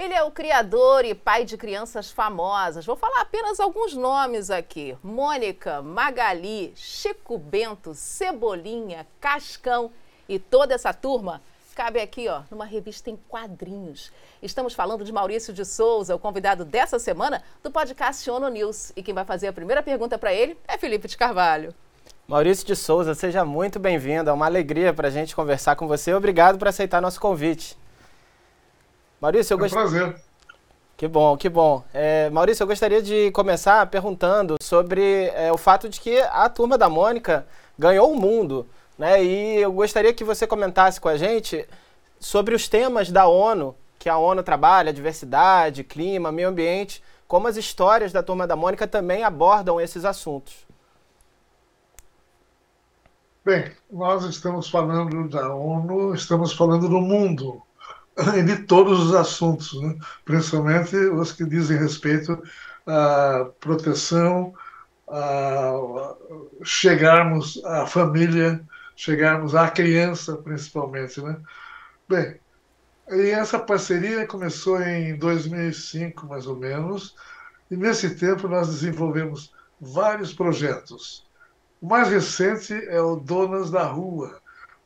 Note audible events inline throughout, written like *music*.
Ele é o criador e pai de crianças famosas. Vou falar apenas alguns nomes aqui: Mônica, Magali, Chico Bento, Cebolinha, Cascão e toda essa turma cabe aqui, ó, numa revista em quadrinhos. Estamos falando de Maurício de Souza, o convidado dessa semana do podcast ONU News. E quem vai fazer a primeira pergunta para ele é Felipe de Carvalho. Maurício de Souza, seja muito bem-vindo. É uma alegria para a gente conversar com você. Obrigado por aceitar nosso convite. Maurício, eu é um. Prazer. Que bom, que bom. É, Maurício, eu gostaria de começar perguntando sobre é, o fato de que a turma da Mônica ganhou o mundo. Né? E eu gostaria que você comentasse com a gente sobre os temas da ONU, que a ONU trabalha, diversidade, clima, meio ambiente, como as histórias da Turma da Mônica também abordam esses assuntos. Bem, nós estamos falando da ONU, estamos falando do mundo *laughs* de todos os assuntos, né? principalmente os que dizem respeito à proteção, a chegarmos à família, chegarmos à criança, principalmente. Né? Bem, e essa parceria começou em 2005, mais ou menos, e nesse tempo nós desenvolvemos vários projetos. O mais recente é o Donas da Rua,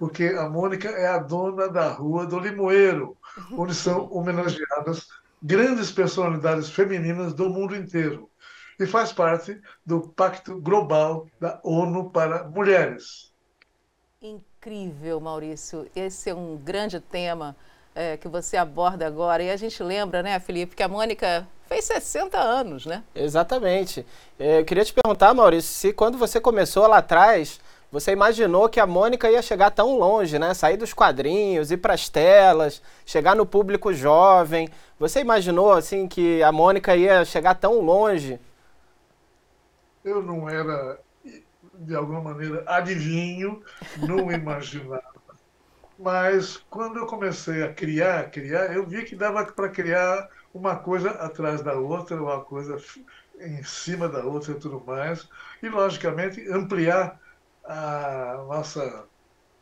porque a Mônica é a dona da Rua do Limoeiro, onde são homenageadas grandes personalidades femininas do mundo inteiro. E faz parte do Pacto Global da ONU para Mulheres. Incrível, Maurício. Esse é um grande tema é, que você aborda agora. E a gente lembra, né, Felipe, que a Mônica fez 60 anos, né? Exatamente. É, eu queria te perguntar, Maurício, se quando você começou lá atrás, você imaginou que a Mônica ia chegar tão longe, né? Sair dos quadrinhos, ir para as telas, chegar no público jovem. Você imaginou assim que a Mônica ia chegar tão longe? Eu não era de alguma maneira adivinho, não *laughs* imaginava. Mas quando eu comecei a criar, criar, eu vi que dava para criar uma coisa atrás da outra, uma coisa em cima da outra e tudo mais, e logicamente ampliar a nossa,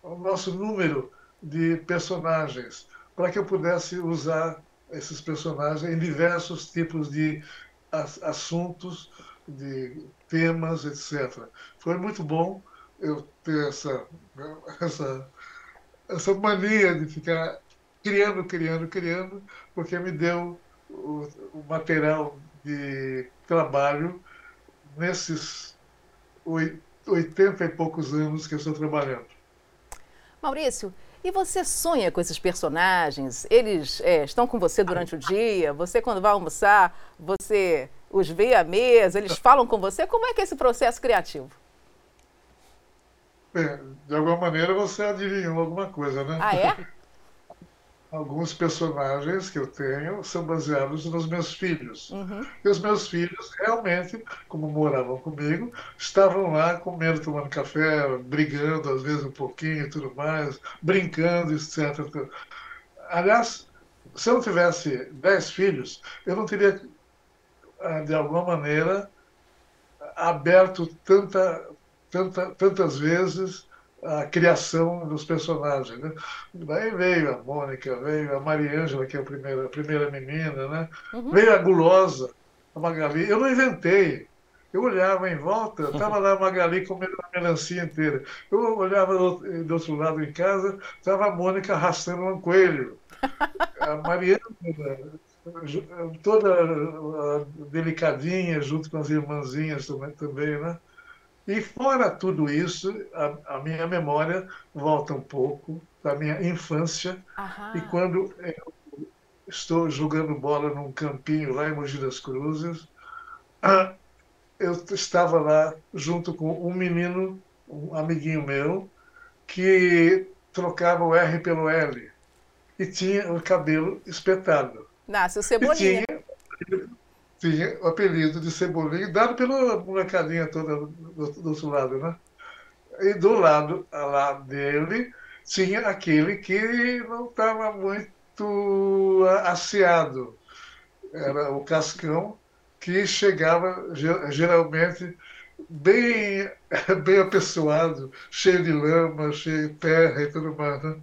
o nosso número de personagens, para que eu pudesse usar esses personagens em diversos tipos de assuntos, de temas, etc. Foi muito bom eu ter essa, essa, essa mania de ficar criando, criando, criando, porque me deu o, o material de trabalho nesses 80 e poucos anos que eu estou trabalhando. Maurício, e você sonha com esses personagens? Eles é, estão com você durante o dia? Você, quando vai almoçar, você os vê à mesa? Eles falam com você? Como é que é esse processo criativo? É, de alguma maneira você adivinhou alguma coisa, né? Ah, é? *laughs* alguns personagens que eu tenho são baseados nos meus filhos. Uhum. E os meus filhos, realmente, como moravam comigo, estavam lá comendo, tomando café, brigando, às vezes um pouquinho e tudo mais, brincando, etc. Aliás, se eu não tivesse dez filhos, eu não teria, ah, de alguma maneira, aberto tanta, tanta, tantas vezes a criação dos personagens. Né? Daí veio a Mônica, veio a Mariângela, que é a primeira, a primeira menina, né? Uhum. veio a Gulosa, a Magali. Eu não inventei. Eu olhava em volta, estava lá a Magali comendo a melancia inteira. Eu olhava do, do outro lado em casa, estava a Mônica arrastando um coelho. A Mariângela, toda delicadinha, junto com as irmãzinhas também, também né? E fora tudo isso, a, a, minha memória volta um pouco da minha infância. Aham. E quando eu estou jogando bola num campinho lá em Mogi das Cruzes, ah, eu estava lá junto com um menino, um amiguinho meu, que trocava o R pelo L e tinha o cabelo espetado. Nasce o Cebolinha. Tinha, o apelido de Cebolinha, dado pela molecadinha toda do, outro lado, né? E do lado lá dele tinha aquele que não estava muito asseado. Era o Cascão, que chegava geralmente bem, *laughs* bem apessoado, cheio de lama, cheio de terra e tudo mais. Né?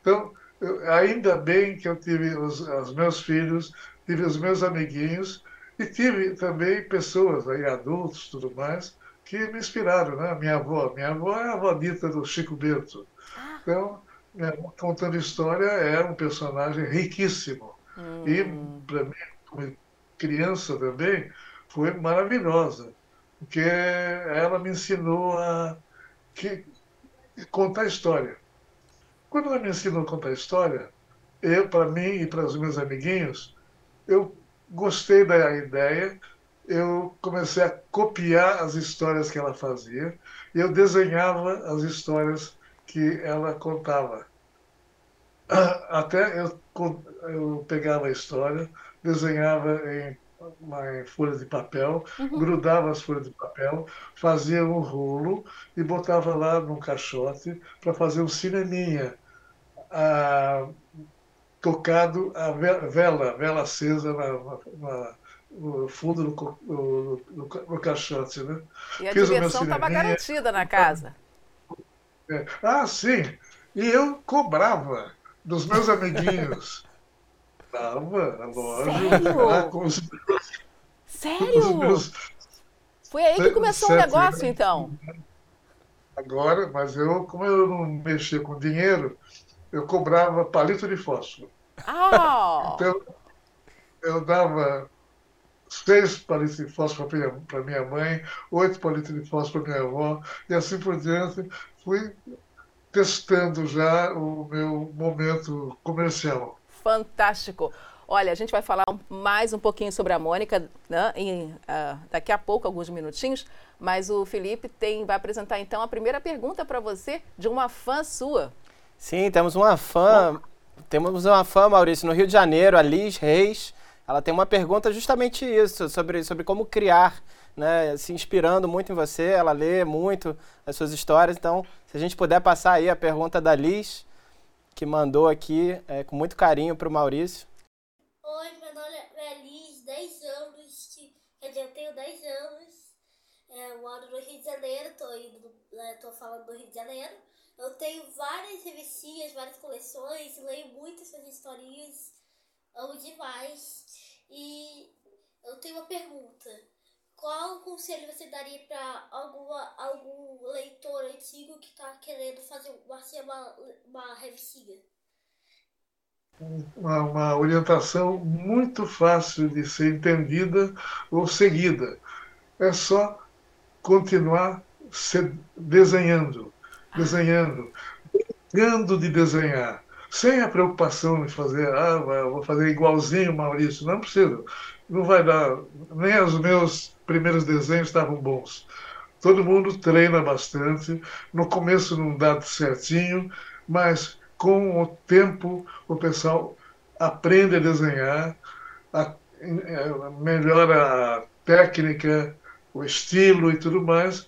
Então, eu, ainda bem que eu tive os, os, meus filhos, tive os meus amiguinhos e tive também pessoas aí, adultos tudo mais, que me inspiraram, né? Minha avó, minha avó é a avó dita do Chico Bento. Ah. Então, contando história, é um personagem riquíssimo. Hum. E, para mim, como criança também, foi maravilhosa, porque ela me ensinou a que, contar história. Quando ela me ensinou a contar história, eu, para mim e para os meus amiguinhos, eu gostei da ideia, eu comecei a copiar as histórias que ela fazia e eu desenhava as histórias que ela contava. Até eu, eu pegava a história, desenhava em uma folha de papel, uhum. grudava as folhas de papel, fazia um rolo e botava lá num caixote para fazer um cineminha. Ah, tocado a vela, vela acesa na, na, no fundo do, no, no, no caixote. Né? E a Fiz diversão estava garantida na casa. É. Ah, sim. E eu cobrava dos meus amiguinhos. *laughs* Tava, lógico. Com os, Sério? Com os meus... Foi aí que começou o negócio, então? Agora, mas eu, como eu não mexia com dinheiro, eu cobrava palito de fósforo. Oh. Então, eu dava seis palitos de fósforo para minha mãe, oito palitos de fósforo para minha avó, e assim por diante. Fui testando já o meu momento comercial. Fantástico. Olha, a gente vai falar mais um pouquinho sobre a Mônica né, em, uh, daqui a pouco, alguns minutinhos, mas o Felipe tem, vai apresentar então a primeira pergunta para você de uma fã sua. Sim, temos uma fã, temos uma fã, Maurício, no Rio de Janeiro, a Liz Reis. Ela tem uma pergunta justamente isso, sobre, sobre como criar, né, se inspirando muito em você. Ela lê muito as suas histórias, então, se a gente puder passar aí a pergunta da Liz, que mandou aqui é, com muito carinho para o Maurício. Oi, meu nome é Liz, 10 anos, eu tenho 10 anos, é, eu moro no Rio de Janeiro, tô, indo, é, tô falando do Rio de Janeiro. Eu tenho várias revistinhas, várias coleções, leio muitas suas historinhas, amo demais. E eu tenho uma pergunta. Qual conselho você daria para algum leitor antigo que está querendo fazer uma, uma, uma revistinha? Uma, uma, orientação muito fácil de ser entendida ou seguida. É só continuar se desenhando, desenhando, brincando de desenhar, sem a preocupação de fazer, ah, vou fazer igualzinho Maurício. Não precisa. Não vai dar. Nem os meus primeiros desenhos estavam bons. Todo mundo treina bastante. No começo não dá certinho, mas com o tempo o pessoal aprende a desenhar, a, é, melhora a técnica, o estilo e tudo mais.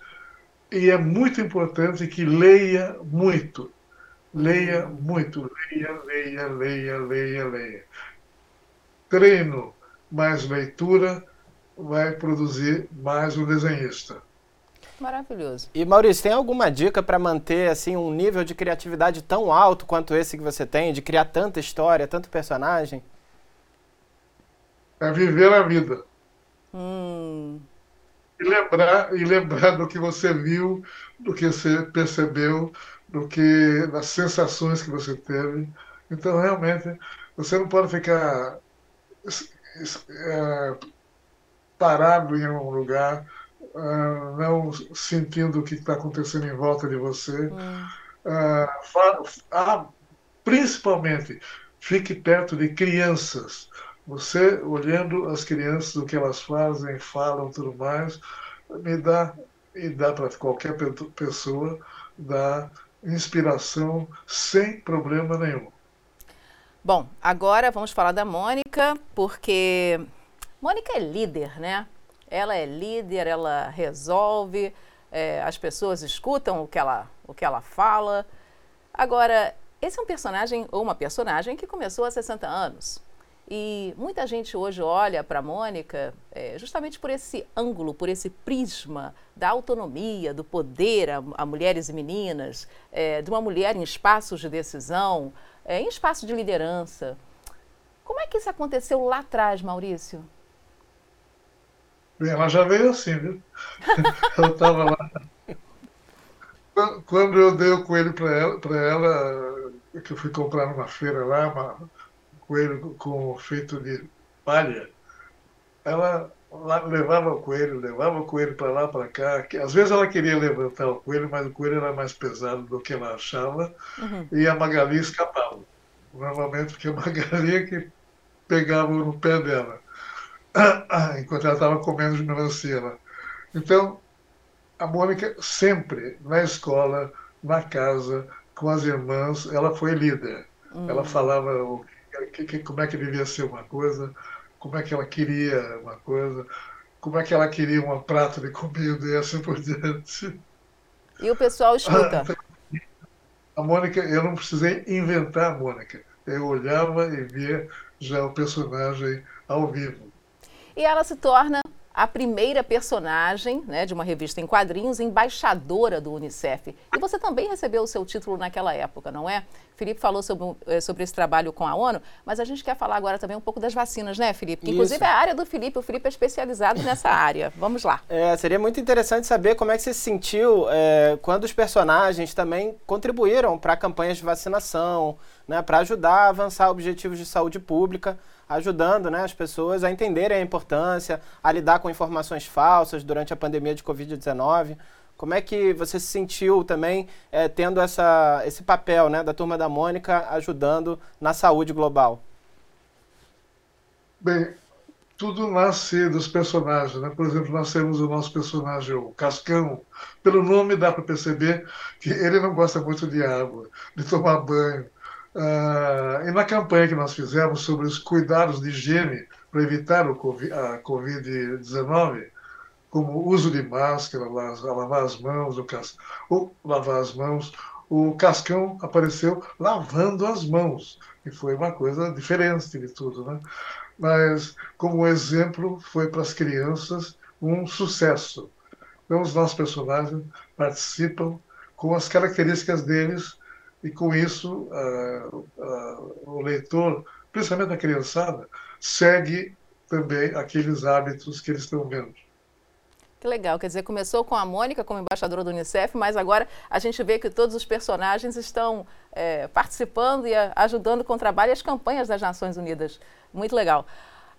E é muito importante que leia muito. Leia muito. Leia, leia, leia, leia, leia. Treino mais leitura vai produzir mais um desenhista. Maravilhoso. E Maurício, tem alguma dica para manter assim um nível de criatividade tão alto quanto esse que você tem, de criar tanta história, tanto personagem? É viver a vida. Hum. E lembrar, e lembrar do que você viu, do que você percebeu, do que das sensações que você teve. Então, realmente, você não pode ficar é, parado em um lugar, uh, não sentindo o que está acontecendo em volta de você. Hum. Uh, principalmente, fique perto de crianças. Você olhando as crianças, o que elas fazem, falam, tudo mais, me dá e dá para qualquer pessoa dá inspiração sem problema nenhum. Bom, agora vamos falar da Mônica, porque Mônica é líder, né? Ela é líder, ela resolve, é, as pessoas escutam o que, ela, o que ela fala. Agora, esse é um personagem ou uma personagem que começou há 60 anos. E muita gente hoje olha para a Mônica é, justamente por esse ângulo, por esse prisma da autonomia, do poder a, a mulheres e meninas, é, de uma mulher em espaços de decisão, é, em espaço de liderança. Como é que isso aconteceu lá atrás, Maurício? Ela já veio assim, viu? *laughs* Ela estava lá. Quando eu dei o coelho para ela, ela, que eu fui comprar numa feira lá, uma, um coelho com feito de palha, ela levava o coelho, levava o coelho para lá, para cá. Às vezes ela queria levantar o coelho, mas o coelho era mais pesado do que ela achava, uhum. e a Magali escapava. Normalmente porque a *laughs* Magali é que pegava no pé dela, *coughs* enquanto ela estava comendo de melancia lá. Então, a Mônica sempre, na escola, na casa, com as irmãs, ela foi líder. Uhum. Ela falava o, que, como é que devia ser uma coisa, como é que ela queria uma coisa, como é que ela queria um prato de comida e assim por diante. E o pessoal escuta. A Mônica, eu não precisei inventar a Mônica. Eu olhava e via já o personagem ao vivo. E ela se torna a primeira personagem né, de uma revista em quadrinhos, embaixadora do Unicef. E você também recebeu o seu título naquela época, não é? Felipe falou sobre, eh, sobre esse trabalho com a ONU, mas a gente quer falar agora também um pouco das vacinas, né, Felipe? Inclusive é a área do Felipe, o Felipe é especializado nessa *laughs* área. Vamos lá. É, seria muito interessante saber como é que você se sentiu é, quando os personagens também contribuíram para campanhas de vacinação, né, para ajudar a avançar objetivos de saúde pública ajudando né, as pessoas a entenderem a importância, a lidar com informações falsas durante a pandemia de Covid-19. Como é que você se sentiu também é, tendo essa, esse papel né, da Turma da Mônica ajudando na saúde global? Bem, tudo nasce dos personagens. Né? Por exemplo, nós temos o nosso personagem, o Cascão. Pelo nome dá para perceber que ele não gosta muito de água, de tomar banho. Uh, e na campanha que nós fizemos sobre os cuidados de higiene para evitar o COVID, a Covid-19, como o uso de máscara, lavar as mãos, o, cas, ou lavar as mãos, o Cascão apareceu lavando as mãos, que foi uma coisa diferente de tudo, né? Mas, como exemplo, foi para as crianças um sucesso. Então, os nossos personagens participam com as características deles e com isso uh, uh, o leitor, principalmente a criançada, segue também aqueles hábitos que eles estão vendo. Que legal, quer dizer, começou com a Mônica como embaixadora do Unicef, mas agora a gente vê que todos os personagens estão é, participando e ajudando com o trabalho e as campanhas das Nações Unidas. Muito legal.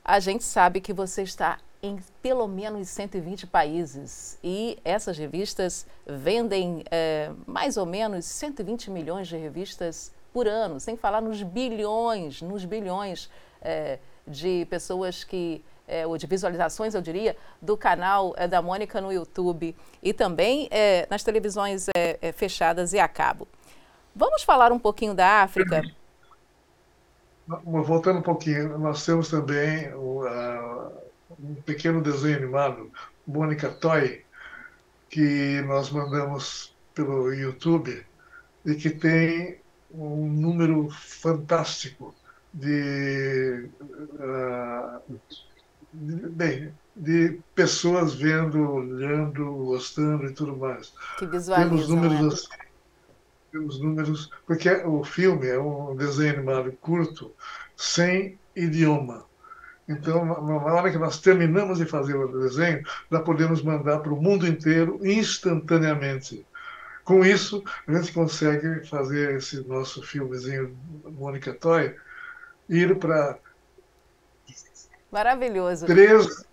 A gente sabe que você está em pelo menos 120 países e essas revistas vendem é, mais ou menos 120 milhões de revistas por ano, sem falar nos bilhões, nos bilhões é, de pessoas que é, ou de visualizações, eu diria, do canal é, da Mônica no YouTube e também é, nas televisões fechadas e a cabo. Vamos falar um pouquinho da África? Voltando um pouquinho, nós temos também um pequeno desenho animado, Mônica Toy, que nós mandamos pelo YouTube e que tem um número fantástico de, uh, de, bem, de pessoas vendo, olhando, gostando e tudo mais. Que visualizam, Temos números né? assim, os números, porque o filme é um desenho animado curto, sem idioma. Então, na hora que nós terminamos de fazer o desenho, já podemos mandar para o mundo inteiro instantaneamente. Com isso, a gente consegue fazer esse nosso filmezinho Mônica Toy ir para Maravilhoso. 13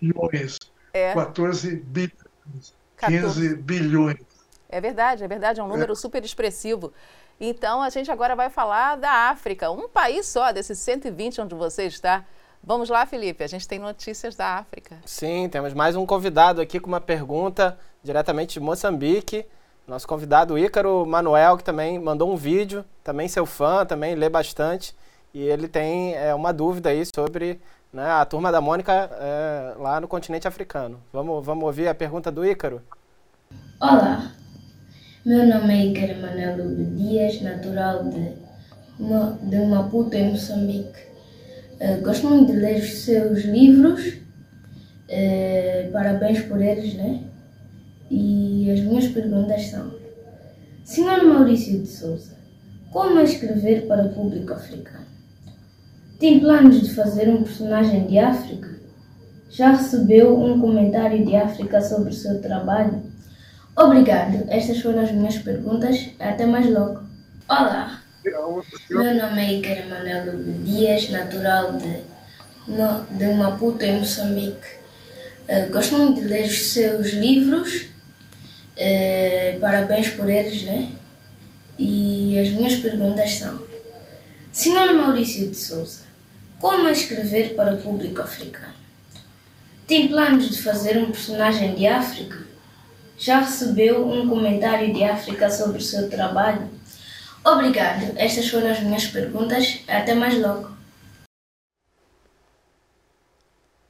bilhões, é. 14 bilhões, 15 bilhões. É verdade, é verdade, é um número é. super expressivo. Então, a gente agora vai falar da África, um país só, desses 120 onde você está. Vamos lá, Felipe, a gente tem notícias da África. Sim, temos mais um convidado aqui com uma pergunta diretamente de Moçambique. Nosso convidado Ícaro Manuel, que também mandou um vídeo, também seu fã, também lê bastante. E ele tem é, uma dúvida aí sobre né, a turma da Mônica é, lá no continente africano. Vamos, vamos ouvir a pergunta do Ícaro? Olá, meu nome é Iker Manelo Dias, natural de, de Maputo, em Moçambique. Uh, gosto muito de ler os seus livros, uh, parabéns por eles, né? E as minhas perguntas são: Senhor Maurício de Souza, Como escrever para o público africano? Tem planos de fazer um personagem de África? Já recebeu um comentário de África sobre o seu trabalho? Obrigado. Estas foram as minhas perguntas. Até mais logo. Olá. Meu nome é Iker Manuel Dias, natural de, de Maputo, em Moçambique. Uh, gosto muito de ler os seus livros. Uh, parabéns por eles, né? E as minhas perguntas são: Senhor Maurício de Souza, como escrever para o público africano? Tem planos de fazer um personagem de África? Já recebeu um comentário de África sobre o seu trabalho? Obrigado. Estas foram as minhas perguntas. Até mais logo.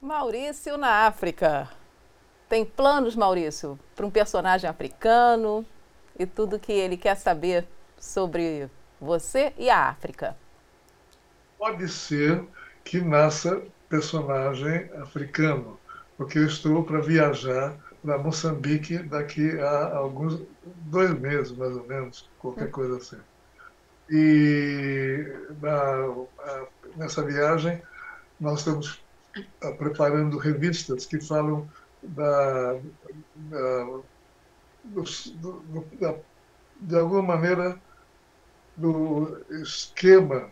Maurício na África. Tem planos, Maurício, para um personagem africano e tudo que ele quer saber sobre você e a África? Pode ser que nasça personagem africano, porque eu estou para viajar para Moçambique daqui a alguns dois meses, mais ou menos, qualquer coisa assim. E na, nessa viagem nós estamos preparando revistas que falam da, da, do, do, da, de alguma maneira do esquema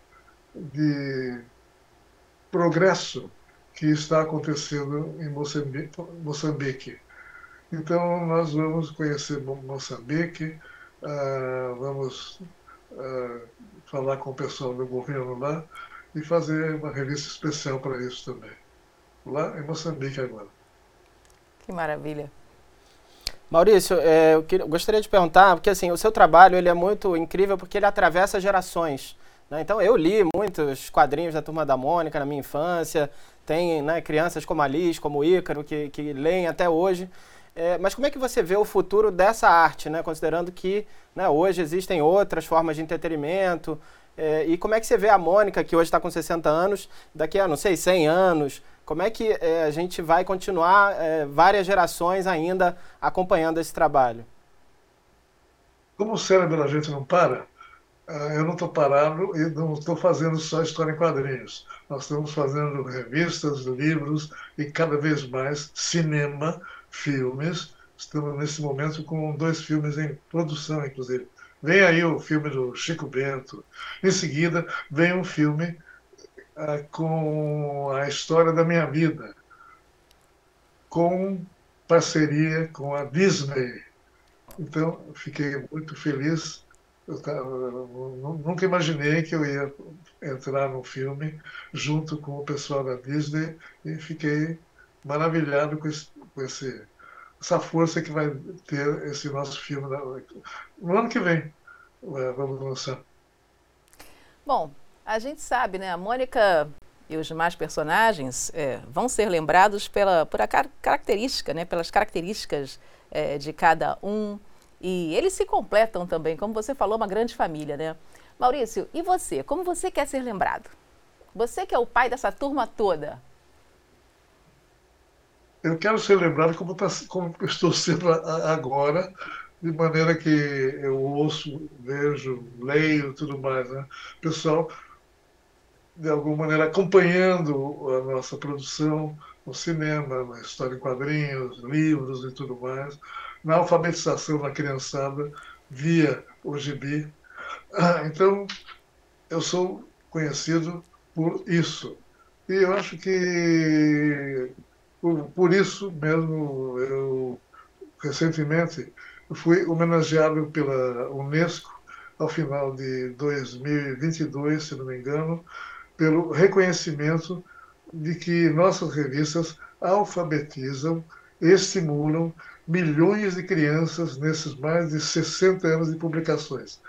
de progresso que está acontecendo em Moçambique. Então, nós vamos conhecer Moçambique, uh, vamos uh, falar com o pessoal do governo lá e fazer uma revista especial para isso também. Lá em Moçambique agora. Que maravilha. Maurício, é, eu, queria, eu, gostaria de perguntar, porque assim, o seu trabalho ele é muito incrível porque ele atravessa gerações. Né? Então, eu li muitos quadrinhos da Turma da Mônica na minha infância, tem né, crianças como a Liz, como o Ícaro, que, que leem até hoje. É, mas como é que você vê o futuro dessa arte, né? considerando que né, hoje existem outras formas de entretenimento? É, e como é que você vê a Mônica, que hoje está com 60 anos, daqui a, não sei, 100 anos? Como é que é, a gente vai continuar é, várias gerações ainda acompanhando esse trabalho? Como o cérebro da gente não para, ah, eu não estou parado e não estou fazendo só história em quadrinhos. Nós estamos fazendo revistas, livros e cada vez mais cinema, filmes. Estamos nesse momento com dois filmes em produção, inclusive. Vem aí o filme do Chico Bento. Em seguida, vem um filme ah, com a história da minha vida, com parceria com a Disney. Então, fiquei muito feliz. Eu nunca imaginei que eu ia entrar no filme junto com o pessoal da Disney e fiquei maravilhado com, esse, com esse, essa força que vai ter esse nosso filme no ano que vem. Eh, vamos lançar. Bom, a gente sabe, né? A Mônica e os demais personagens é, vão ser lembrados pela, por a car característica, né? Pelas características é, de cada um. E eles se completam também, como você falou, uma grande família, né? Maurício, e você? Como você quer ser lembrado? Você que é o pai dessa turma toda. Eu quero ser lembrado como, tá, como estou sendo agora, de maneira que eu ouço, vejo, leio tudo mais. Né? Pessoal, de alguma maneira, acompanhando a nossa produção no cinema, na história em quadrinhos, livros e tudo mais, na alfabetização da criançada via o gibi. Ah, então, eu sou conhecido por isso. E eu acho que por, isso mesmo eu recentemente fui homenageado pela Unesco ao final de 2022, se não me engano, pelo reconhecimento de que nossas revistas alfabetizam, estimulam milhões de crianças nesses mais de 60 anos de publicações.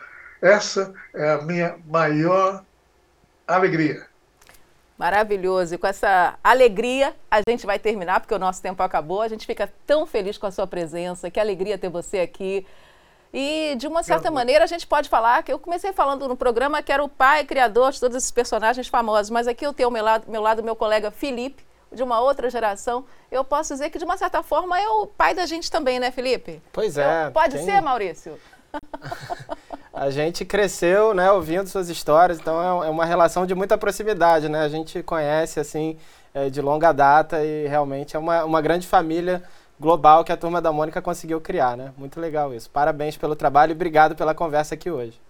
Essa é a minha maior alegria. Maravilhoso. E com essa alegria a gente vai terminar, porque o nosso tempo acabou. A gente fica tão feliz com a sua presença. Que alegria ter você aqui. E, de uma certa maneira, a gente pode falar que eu comecei falando no programa que era o pai criador de todos esses personagens famosos, mas aqui eu tenho ao meu lado, meu lado meu colega Felipe, de uma outra geração. Eu posso dizer que, de uma certa forma, é o pai da gente também, né, Felipe? Pois é. pode tem... ser, Maurício? *laughs* A gente cresceu, né, ouvindo suas histórias, então é, é uma relação de muita proximidade, né? A gente conhece, assim, é, de longa data e realmente é uma, uma grande família global que a Turma da Mônica conseguiu criar, né? Muito legal isso. Parabéns pelo trabalho e obrigado pela conversa aqui hoje.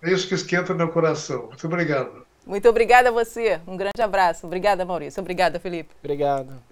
É isso que esquenta meu coração. Muito obrigado. Muito obrigada a você. Um grande abraço. Obrigada, Maurício. Obrigada, Felipe. Obrigado.